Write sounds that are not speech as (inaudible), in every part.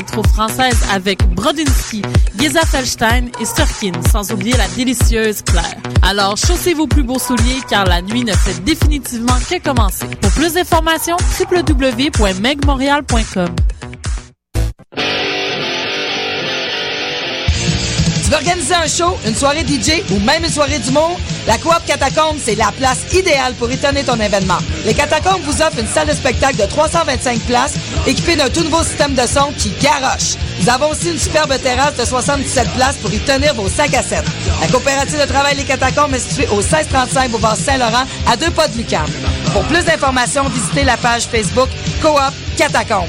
l'électro-française avec Brodinski, Geza Felstein et Surkin, sans oublier la délicieuse Claire. Alors, chaussez vos plus beaux souliers car la nuit ne fait définitivement que commencer. Pour plus d'informations, www.megmontreal.com. Tu veux un show, une soirée DJ ou même une soirée d'humour? La Coop Catacombe, c'est la place idéale pour étonner ton événement. Les Catacombes vous offrent une salle de spectacle de 325 places équipée d'un tout nouveau système de son qui garoche. Nous avons aussi une superbe terrasse de 77 places pour y tenir vos 5 à 7. La coopérative de travail Les Catacombes est située au 1635 Boulevard Saint-Laurent, à deux pas de Lucam. Pour plus d'informations, visitez la page Facebook Coop Catacombes.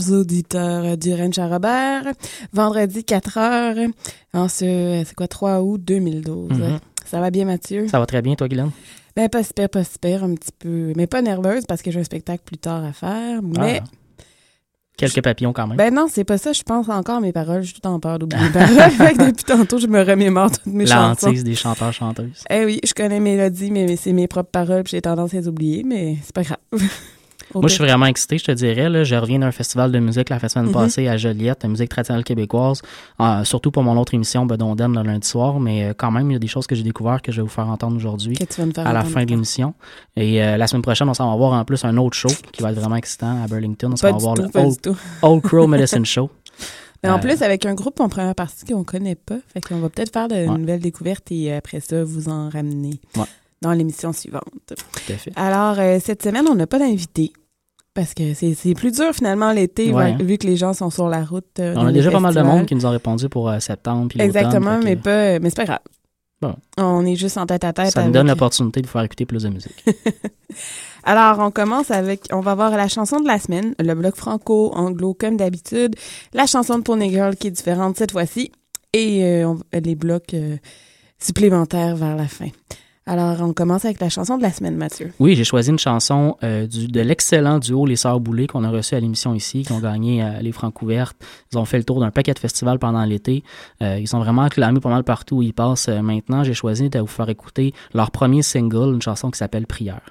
Chers auditeurs du Ranch à Robert. Vendredi 4 heures, en ce, c'est quoi, 3 août 2012. Mhm. Ça va bien, Mathieu? Ça va très bien, toi, Guylaine? Ben, pas super, pas super, un petit peu, mais pas nerveuse parce que j'ai un spectacle plus tard à faire, mais... Ah. Quelques papillons quand même. Ben non, c'est pas ça. Je pense encore à mes paroles. J'ai tout en peur d'oublier mes paroles. (laughs) Fait que depuis tantôt, je me remémore toutes mes chansons. L'antise des chanteurs-chanteuses. Eh oui, je connais mais, mais c'est mes propres paroles, puis j'ai tendance à les oublier, mais c'est pas grave. (laughs) Moi, je suis vraiment excité, je te dirais. Là, je reviens d'un festival de musique la semaine Mhm. passée à Joliette, la musique traditionnelle québécoise, euh, surtout pour mon autre émission Bedonden le lundi soir. Mais euh, quand même, il y a des choses que j'ai découvertes que je vais vous faire entendre aujourd'hui à la fin de l'émission. Et euh, la semaine prochaine, on s'en va voir en plus un autre show qui va être vraiment excitant à Burlington. On s'en va voir tout, le (laughs) Old, Crow Medicine Show. Mais en plus, avec un groupe en première partie qu'on connaît pas, fait qu'on va peut-être faire de Ouais. nouvelles découvertes et après ça, vous en ramener Ouais. Dans l'émission suivante. Tout à fait. Alors, euh, cette semaine, on n'a pas d'invité. Parce que c'est plus dur finalement l'été, Ouais. vu- que les gens sont sur la route. euh, On a déjà pas mal de monde qui nous ont répondu pour euh, septembre puis Exactement, fait que mais pas, mais c'est pas grave. Bon. On est juste en tête à tête. Ça avec- donne l'opportunité de vous faire écouter plus de musique. (laughs) Alors, on commence avec, on va voir la chanson de la semaine, le bloc franco, anglo comme d'habitude, la chanson de Pony Girl qui est différente cette fois-ci, et euh, on- les blocs euh, supplémentaires vers la fin. Alors, on commence avec la chanson de la semaine, Mathieu. Oui, j'ai choisi une chanson euh, du, de l'excellent duo Les Sœurs Boulay qu'on a reçu à l'émission ici, qui ont gagné euh, les Francs couvertes. Ils ont fait le tour d'un paquet de festivals pendant l'été. Euh, ils sont vraiment acclamés pas mal partout où ils passent. Maintenant, j'ai choisi de vous faire écouter leur premier single, une chanson qui s'appelle Prière.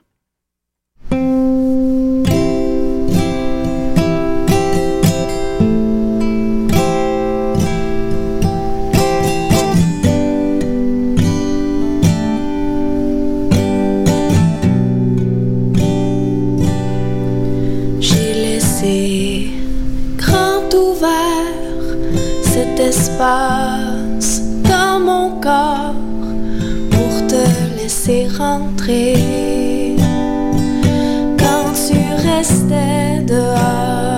Dans mon corps pour te laisser rentrer. Quand tu restais dehors,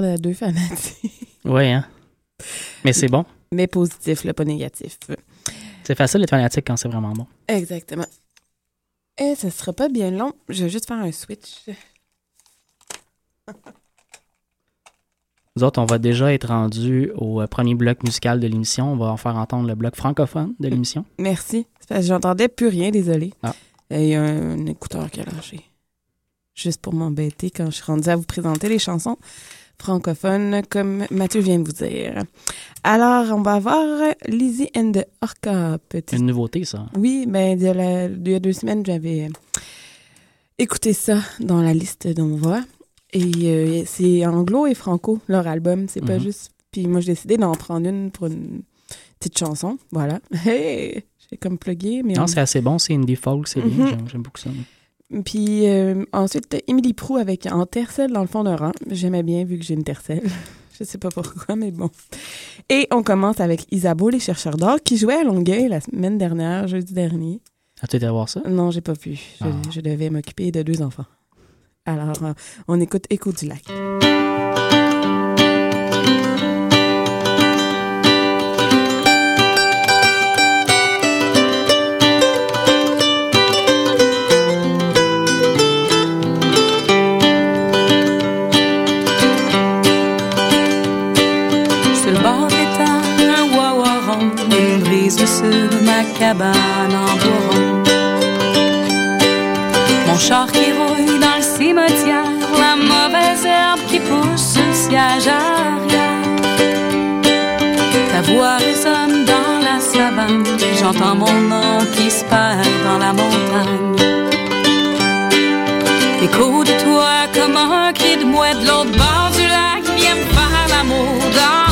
l'air de deux fanatiques. Ouais, hein. Mais c'est bon. Mais positif, là, pas négatif. C'est facile d'être fanatique quand c'est vraiment bon. Exactement. Et ça sera pas bien long. Je vais juste faire un switch. Nous autres, on va déjà être rendu au euh, premier bloc musical de l'émission. On va en faire entendre le bloc francophone de l'émission. Merci. J'entendais plus rien, désolé. Ah. Il y a un, un écouteur qui a lâché. Juste pour m'embêter quand je suis rendue à vous présenter les chansons francophones, comme Mathieu vient de vous dire. Alors, on va voir Lizzie and the Orca. Petit Une nouveauté, ça. Oui, ben, de la- il y a deux semaines, j'avais écouté ça dans la liste d'on voit. Et euh, c'est anglo et franco, leur album. C'est pas Mhm. juste. Puis moi, j'ai décidé d'en prendre une pour une petite chanson. Voilà. (laughs) Hey! J'ai comme plugué. Mais Non, on- c'est assez bon, c'est indie folk, c'est bien. Mhm. J'aime beaucoup ça. Puis euh, ensuite, Émilie Prou avec En tercelle dans le fond d'un rang. J'aimais bien vu que j'ai une tercelle. (laughs) Je sais pas pourquoi, mais bon. Et on commence avec Isabeau, les chercheurs d'or, qui jouait à Longueuil la semaine dernière, jeudi dernier. As-tu été voir ça? Non, j'ai pas pu. Je, Ah. je devais m'occuper de deux enfants. Alors, euh, on écoute Écho du lac. Brise sur ma cabane en bois rond. Mon char qui rouille dans le cimetière, la mauvaise herbe qui pousse sur le siège arrière. Ta voix résonne dans la savane, j'entends mon nom qui se perd dans la montagne. Écho de toi comme un cri de mouette de l'autre bord du lac Viens me l'amour dans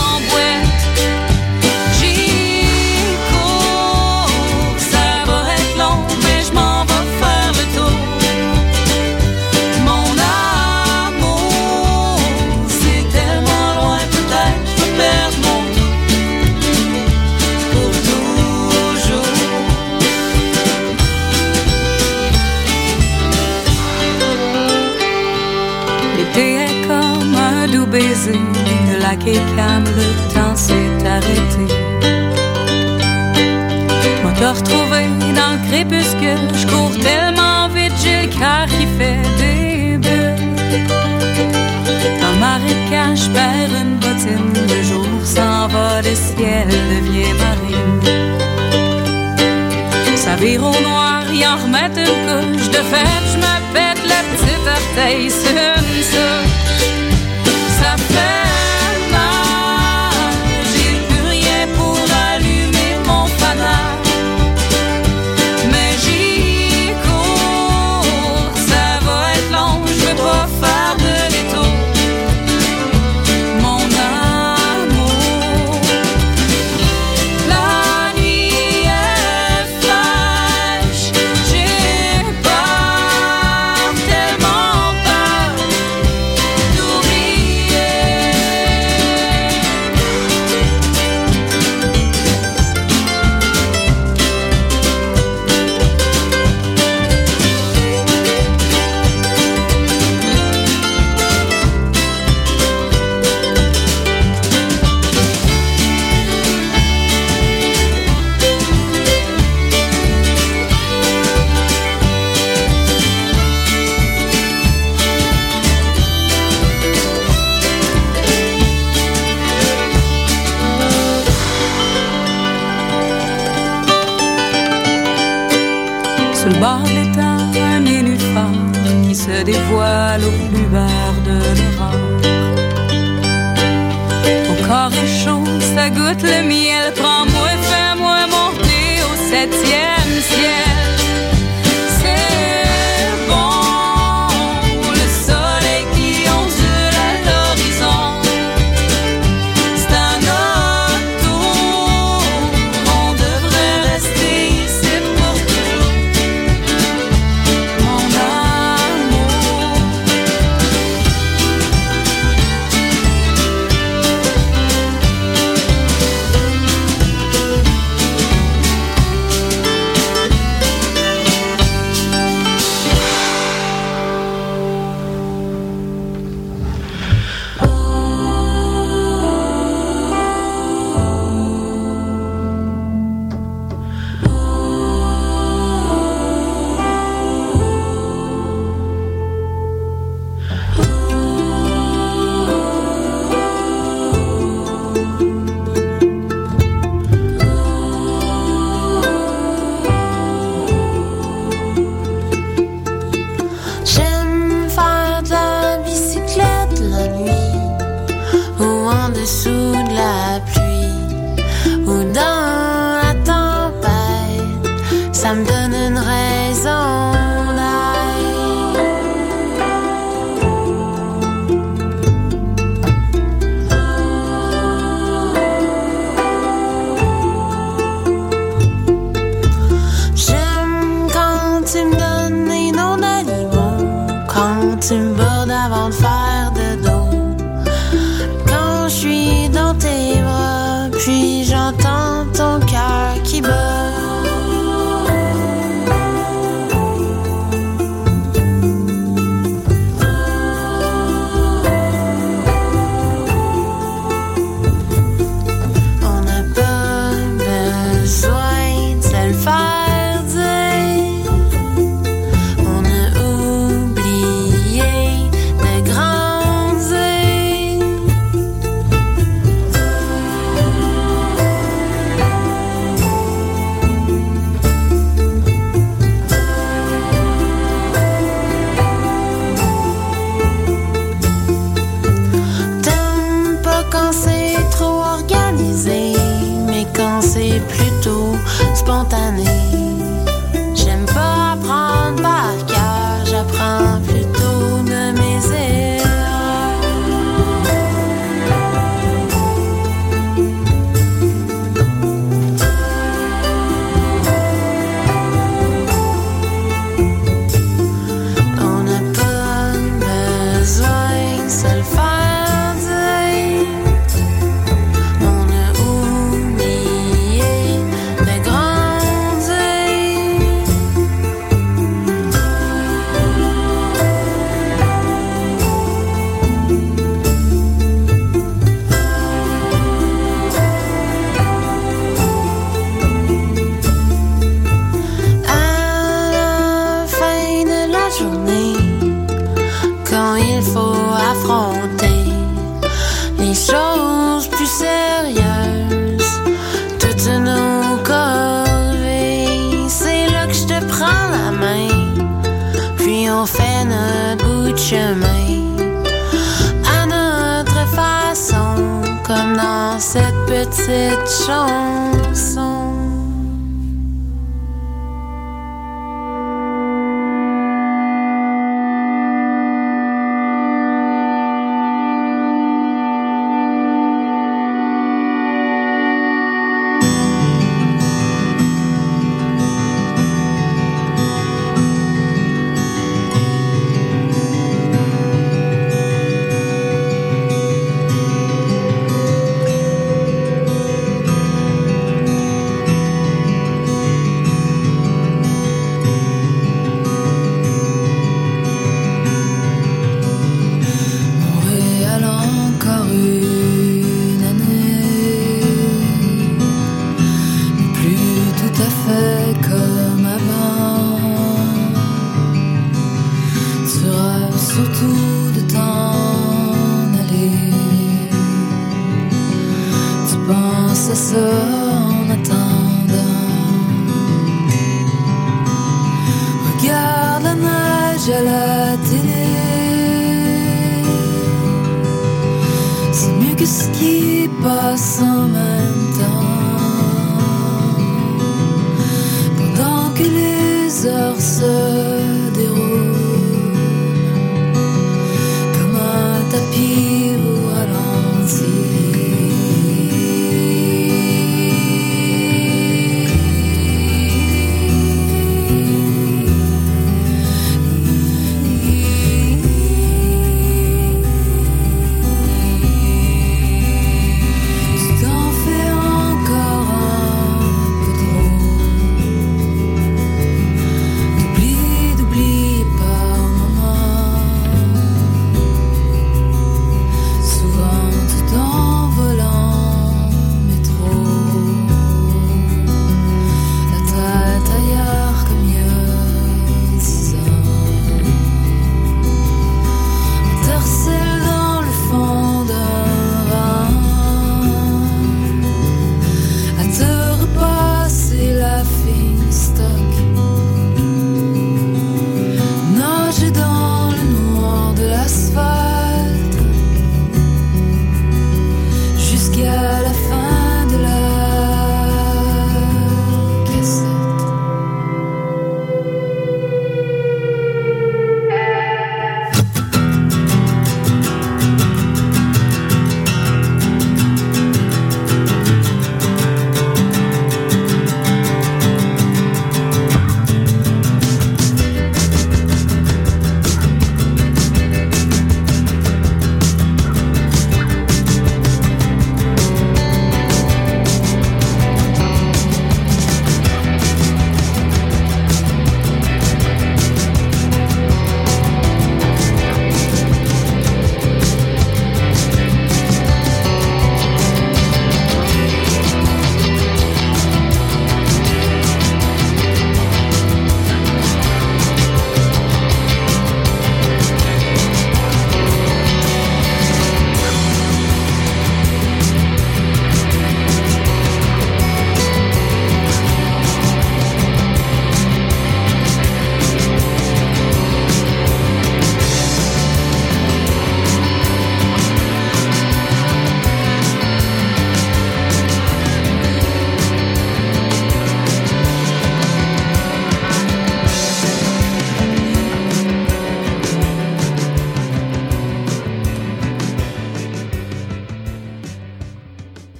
lac est le temps s'est arrêté. Moi te retrouvé dans le crépuscule, je cours tellement vite, j'ai le cœur qui fait des bulles. Dans le marécage, je perds une bottine, le jour s'en va, le ciel devient marine. Ça vire au noir, y en remettre une couche. De fait, je me pète le petit orteil.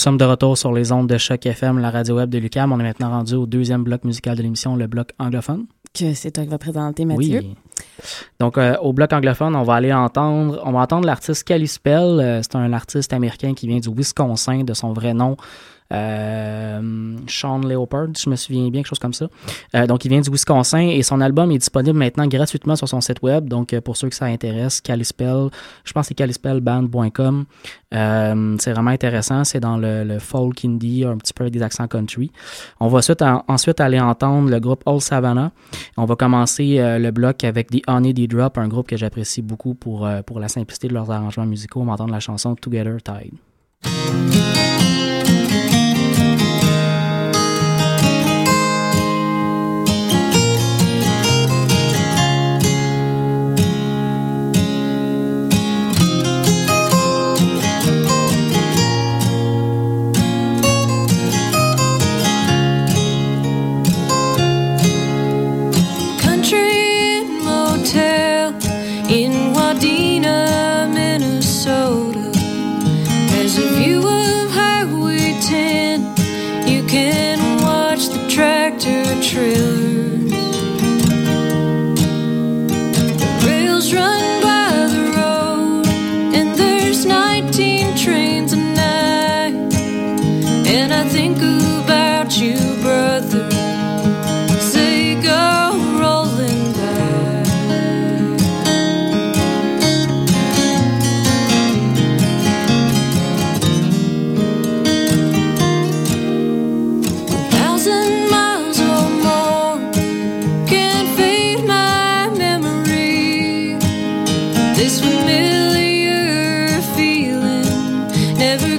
Sommes de retour sur les ondes de Choc FM, la radio web de Lucam. On est maintenant rendu au deuxième bloc musical de l'émission, le bloc anglophone. Que c'est toi qui va présenter, Mathieu. Oui. Donc, euh, au bloc anglophone, on va aller entendre, on va entendre l'artiste Kalispell. Euh, c'est un artiste américain qui vient du Wisconsin, de son vrai nom. Euh, Sean Leopard, je me souviens bien, quelque chose comme ça. Euh, donc, il vient du Wisconsin et son album est disponible maintenant gratuitement sur son site web. Donc, euh, pour ceux que ça intéresse, Kalispell, je pense que c'est kalispellband.com. Euh, c'est vraiment intéressant. C'est dans le, folk indie, un petit peu avec des accents country. On va ensuite, en- ensuite aller entendre le groupe Old Savannah. On va commencer le bloc avec The Honey Drop, un groupe que j'apprécie beaucoup pour, pour la simplicité de leurs arrangements musicaux. On va entendre la chanson Together Tide.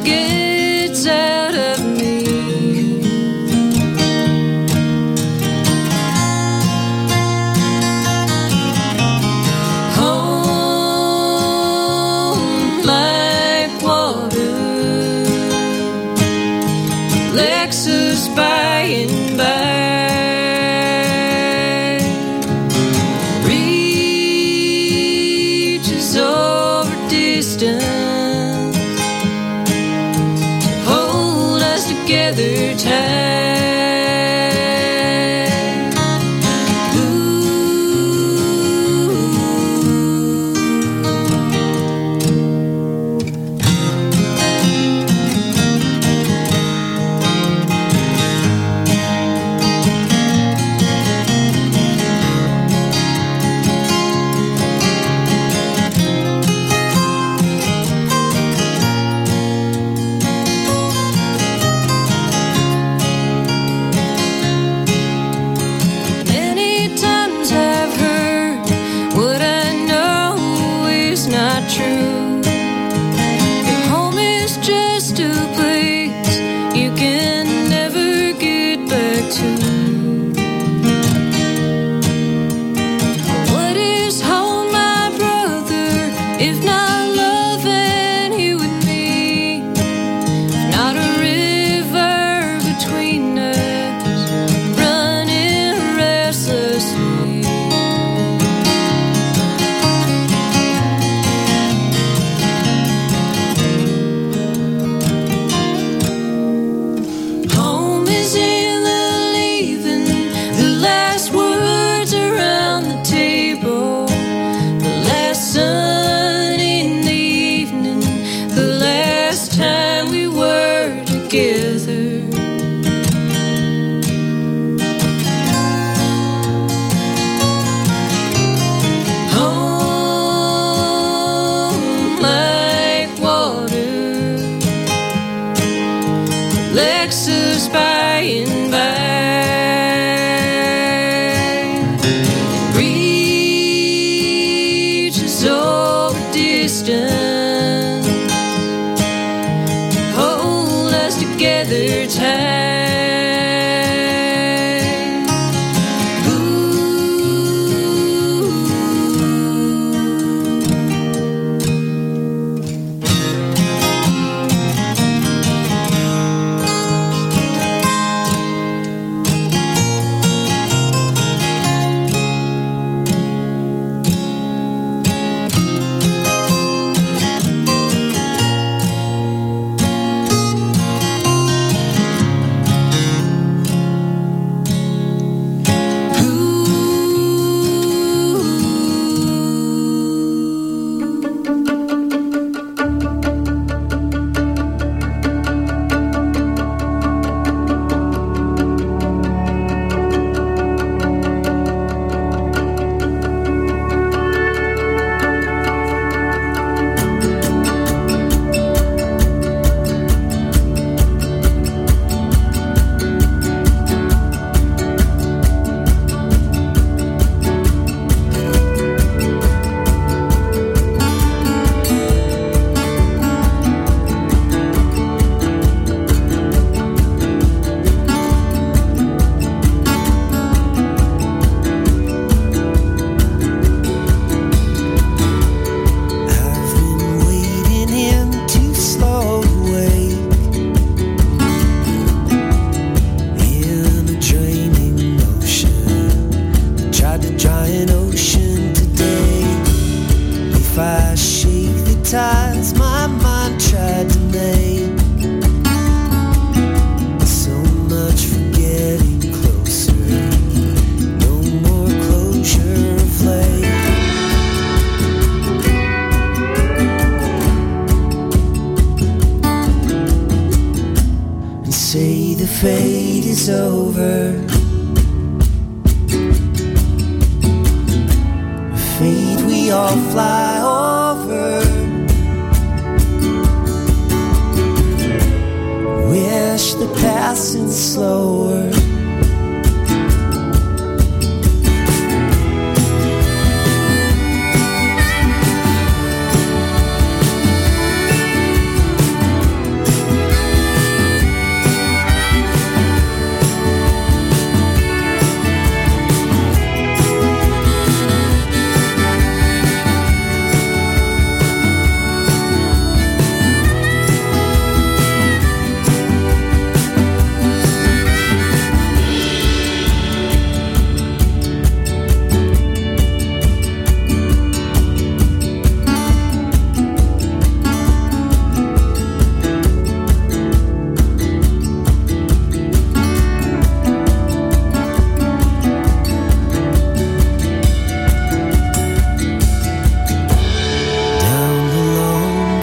forget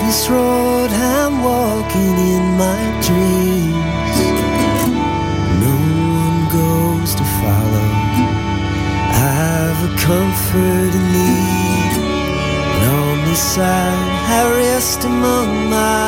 this road I'm walking in my dreams. No one goes to follow. I've a comfort in need, And on this side, I rest among my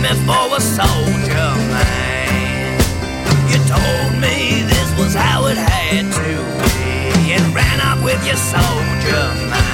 me for a soldier man. You told me this was how it had to be, and ran up with your soldier man.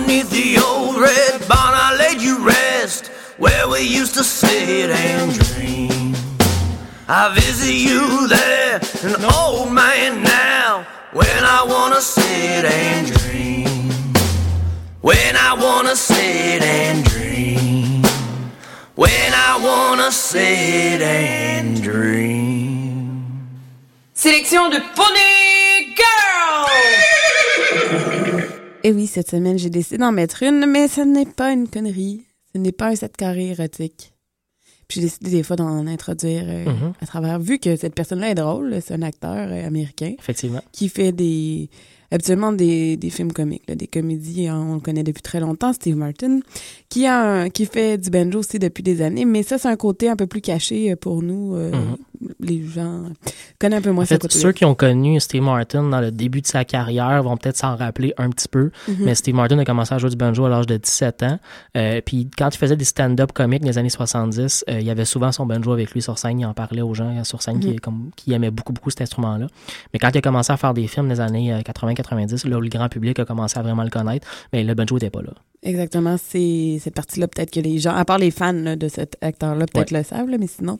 Underneath the old red barn, I laid you rest where we used to sit and dream. I visit you there, an old man now, when I wanna sit and dream. When I wanna sit and dream. When I wanna sit and dream. Sélection de Pony Girl! (laughs) Et oui, cette semaine, j'ai décidé d'en mettre une, mais ce n'est pas une connerie. Ce n'est pas un set carré érotique. Puis j'ai décidé des fois d'en introduire euh, Mhm. à travers, vu que cette personne-là est drôle, c'est un acteur euh, américain Effectivement. qui fait des habituellement des, des films comiques, là, des comédies, hein, on le connaît depuis très longtemps, Steve Martin, qui, a qui fait du banjo aussi depuis des années, mais ça, c'est un côté un peu plus caché euh, pour nous, euh, mhm. les gens connaissent un peu moins en fait, Ceux qui ont connu Steve Martin dans le début de sa carrière vont peut-être s'en rappeler un petit peu, mhm. mais Steve Martin a commencé à jouer du banjo à l'âge de 17 ans, euh, puis quand il faisait des stand-up comiques dans les années 70, euh, il y avait souvent son banjo avec lui sur scène, il en parlait aux gens sur scène qui, mhm. comme, aimaient beaucoup, beaucoup cet instrument-là, mais quand il a commencé à faire des films des années 80 90, là où le grand public a commencé à vraiment le connaître, mais le banjo n'était pas là. Exactement. C'est cette partie-là, peut-être que les gens, à part les fans de cet acteur-là, peut-être le savent, mais sinon,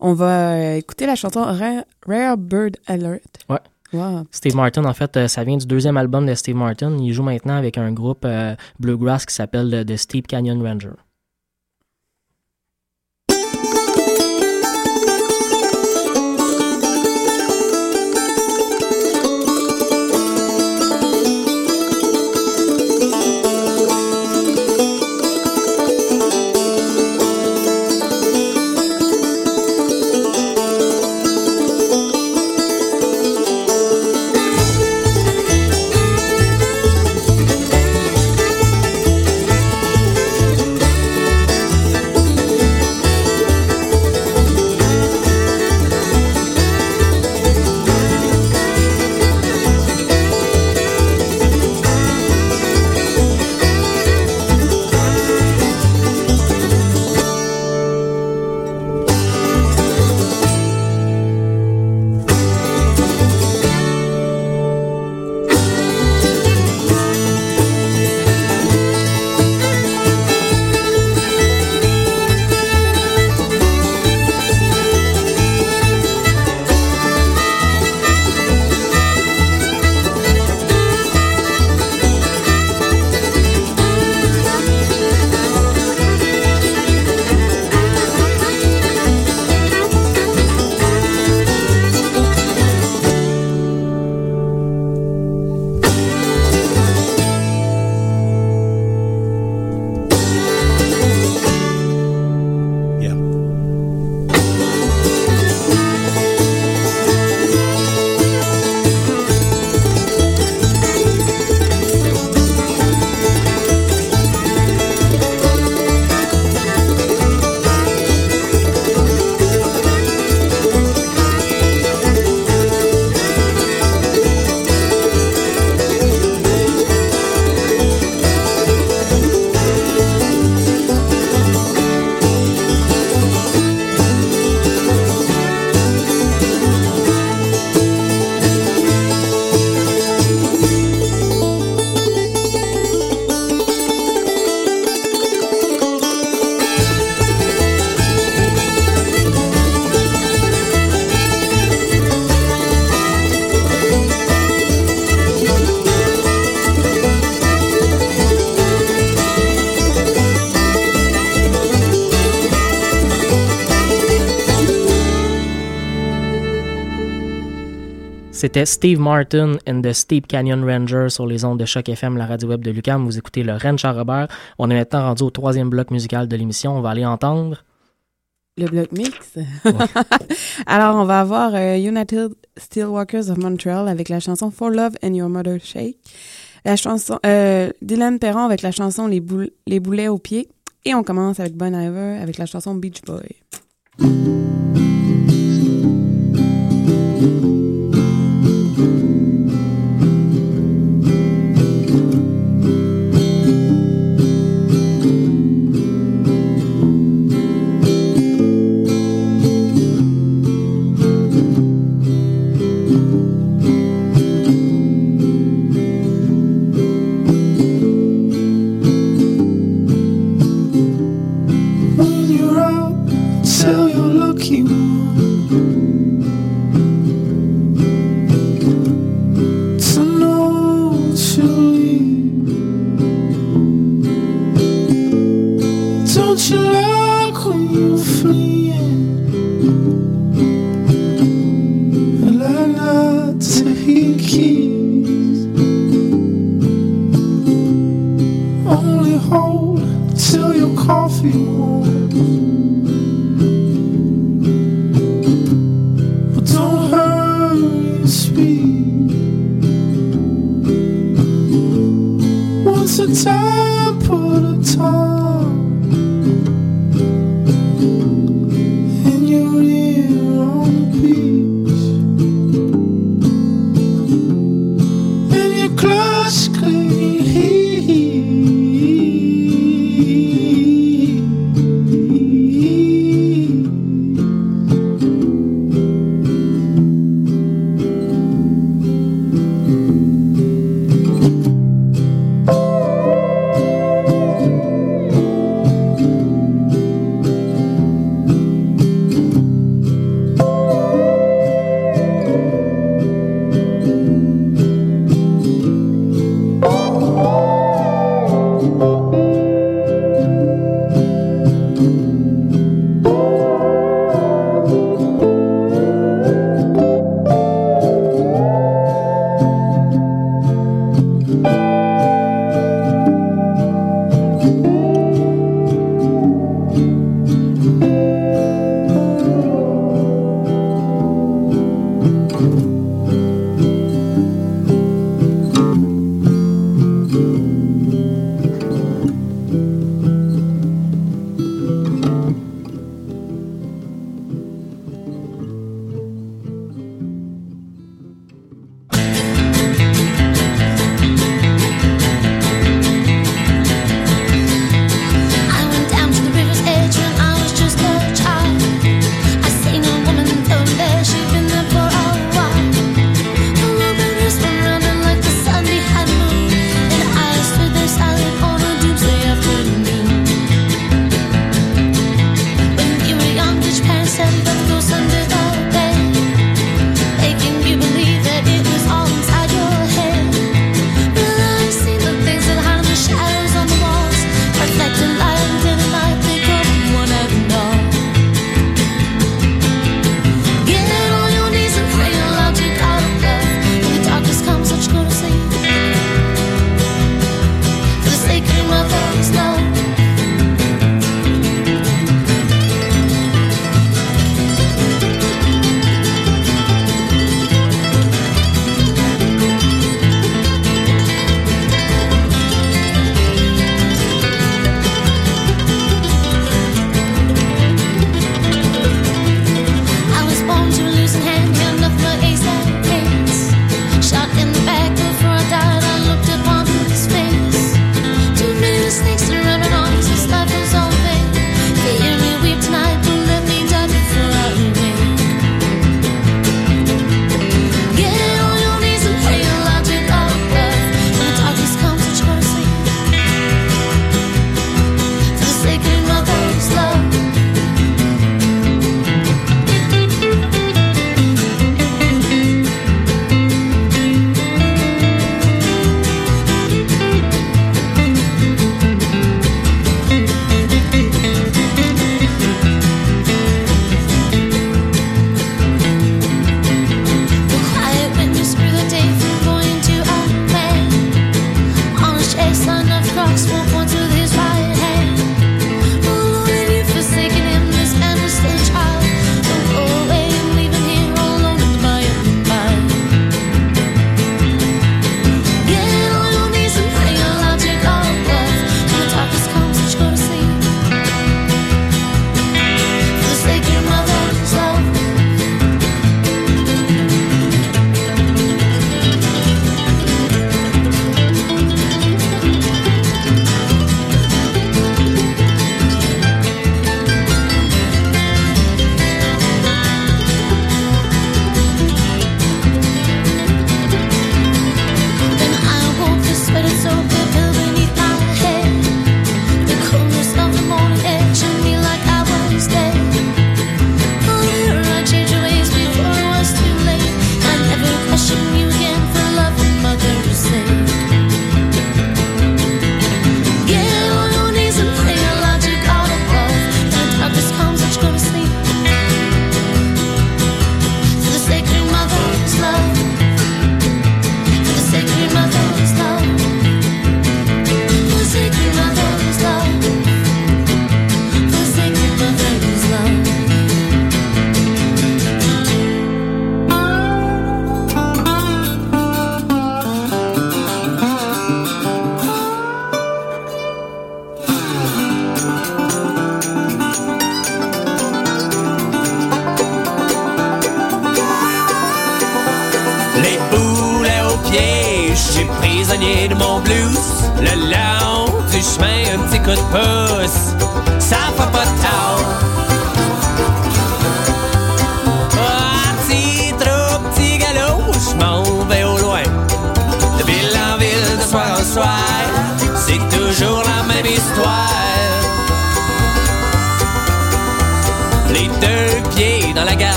on va euh, écouter la chanson Rare, Rare Bird Alert. Ouais. Wow. Steve Martin, en fait, euh, ça vient du deuxième album de Steve Martin. Il joue maintenant avec un groupe euh, bluegrass qui s'appelle The Steep Canyon Ranger. C'était Steve Martin and the Steep Canyon Ranger sur les ondes de Choc FM, la radio web de Lucam. Vous écoutez le Ren Robert. On est maintenant rendu au troisième bloc musical de l'émission. On va aller entendre. Le bloc mix. (laughs) Alors, on va avoir euh, United Steelworkers of Montreal avec la chanson For Love and Your Mother Shake. La chanson, euh, Dylan Perron avec la chanson Les, Les boulets aux pieds. Et on commence avec Bon Iver avec la chanson Beach Boy. But don't hurry your speed. Once a time, put a time.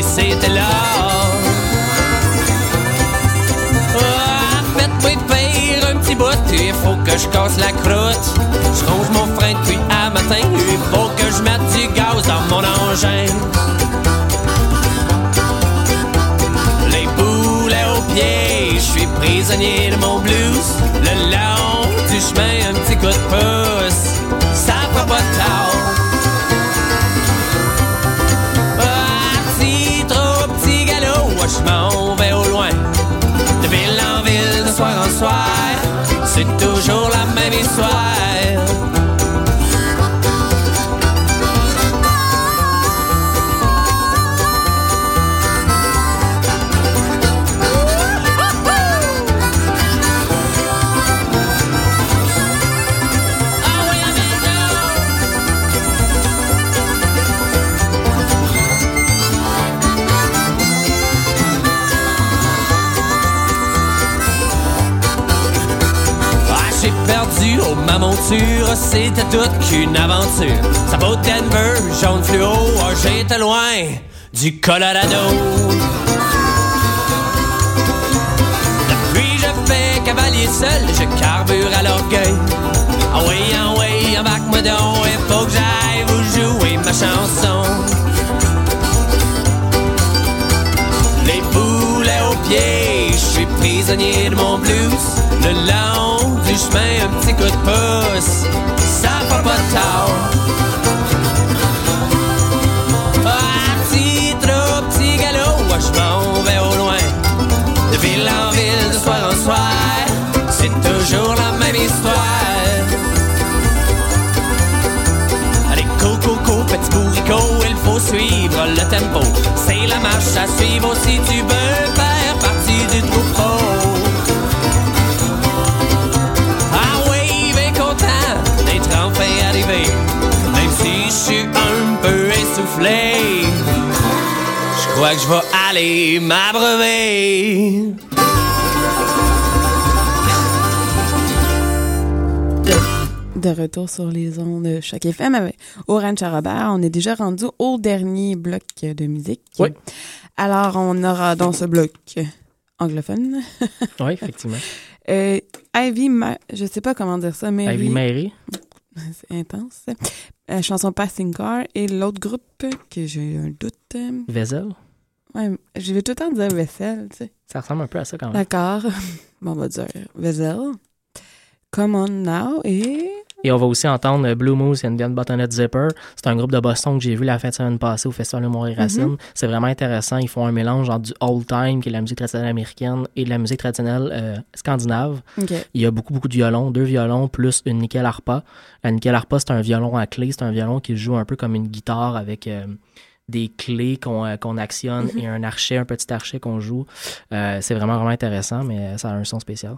Et c'était là. Ah, Faites-moi faire un petit bout, il faut que je casse la croûte. Je ronge mon frein depuis à matin, il faut que je mette du gaz dans mon engin. Les boulets aux pieds, je suis prisonnier de mon blues. Le long du chemin, un petit coup de pouce, ça fait pas de c'est toujours la même histoire. C'était toute qu'une aventure. Ça vaut Denver, jaune fluo, oh, j'étais loin du Colorado. Depuis je fais cavalier seul, je carbure à l'orgueil. Ah oui, ah oui, embarque-moi donc, il faut que j'aille vous jouer ma chanson. Les boulets aux pieds, je suis prisonnier de mon blues. Le long du chemin, un petit coup de pouce, ça fait pas de tort. Parti trop petit galop, je m'en vais au loin. De ville en ville, de soir en soir, c'est toujours la même histoire. Allez, coco, coco, petit bourricot, il faut suivre le tempo. C'est la marche à suivre si tu veux faire je crois que je vais aller m'abreuver. De retour sur les ondes de Choc FM avec Orange Robert. On est déjà rendu au dernier bloc de musique. Oui. Alors, on aura dans ce bloc anglophone. (laughs) Oui, effectivement. Euh, Ivy, Ma- je sais pas comment dire ça, mais Ivy Mary. (laughs) c'est intense. La chanson Passing Car et l'autre groupe que j'ai un doute. euh, Vezel. Ouais, je vais tout le temps dire Vessel, tu sais. Ça ressemble un peu à ça quand même. D'accord. (laughs) Bon, on va dire Vessel. Come on now et Et on va aussi entendre euh, Blue Moose Indian Buttonnet Zipper. C'est un groupe de Boston que j'ai vu la fin de semaine passée au Festival de Montréal-Racine. Mhm. C'est vraiment intéressant. Ils font un mélange entre du old time, qui est la musique traditionnelle américaine, et de la musique traditionnelle euh, scandinave. Il y a beaucoup, beaucoup de violons, deux violons plus une nickel harpa. La nickel harpa, c'est un violon à clé. C'est un violon qui joue un peu comme une guitare avec euh, des clés qu'on euh, actionne Mhm. et un archet, un petit archet qu'on joue. C'est vraiment, vraiment intéressant, mais ça a un son spécial.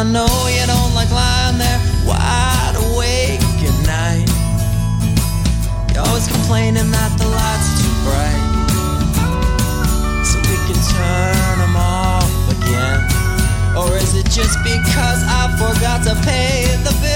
I know you don't like lying there wide awake at night. You're always complaining that the light's too bright. So we can turn them off again. Or is it just because I forgot to pay the bill?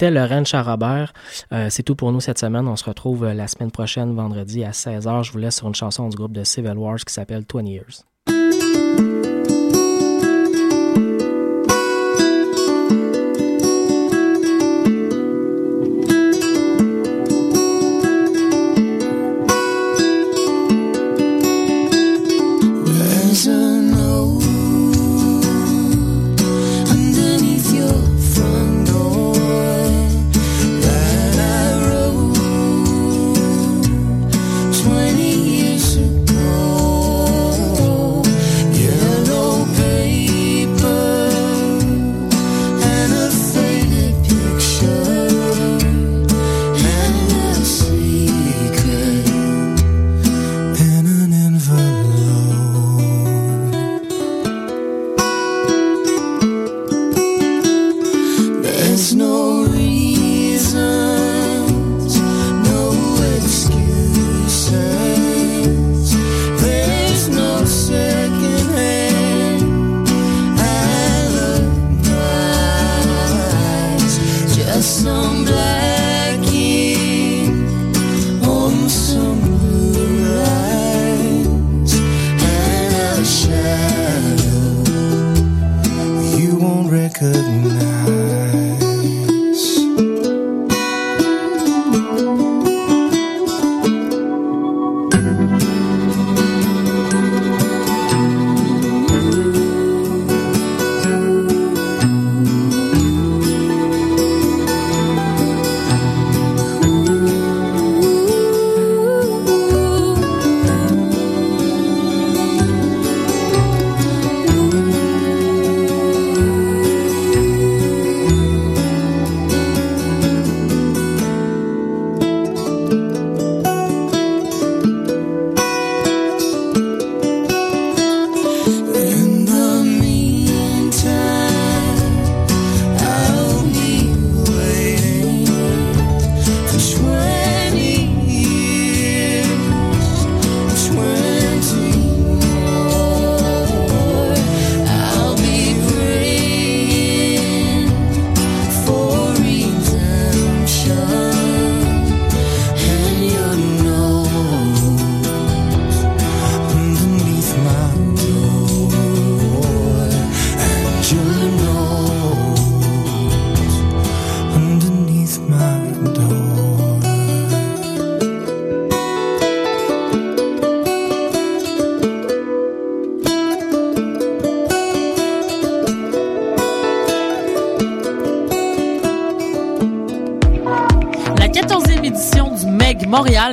C'était Lorraine Charabert. Euh, c'est tout pour nous cette semaine. On se retrouve euh, la semaine prochaine, vendredi à 16h. Je vous laisse sur une chanson du groupe de Civil Wars qui s'appelle 20 Years.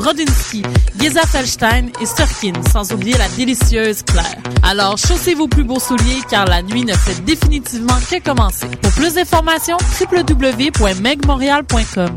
Brodinski, Geza Felstein et Surkin, sans oublier la délicieuse Claire. Alors, chaussez vos plus beaux souliers car la nuit ne fait définitivement que commencer. Pour plus d'informations, www.megmontreal.com.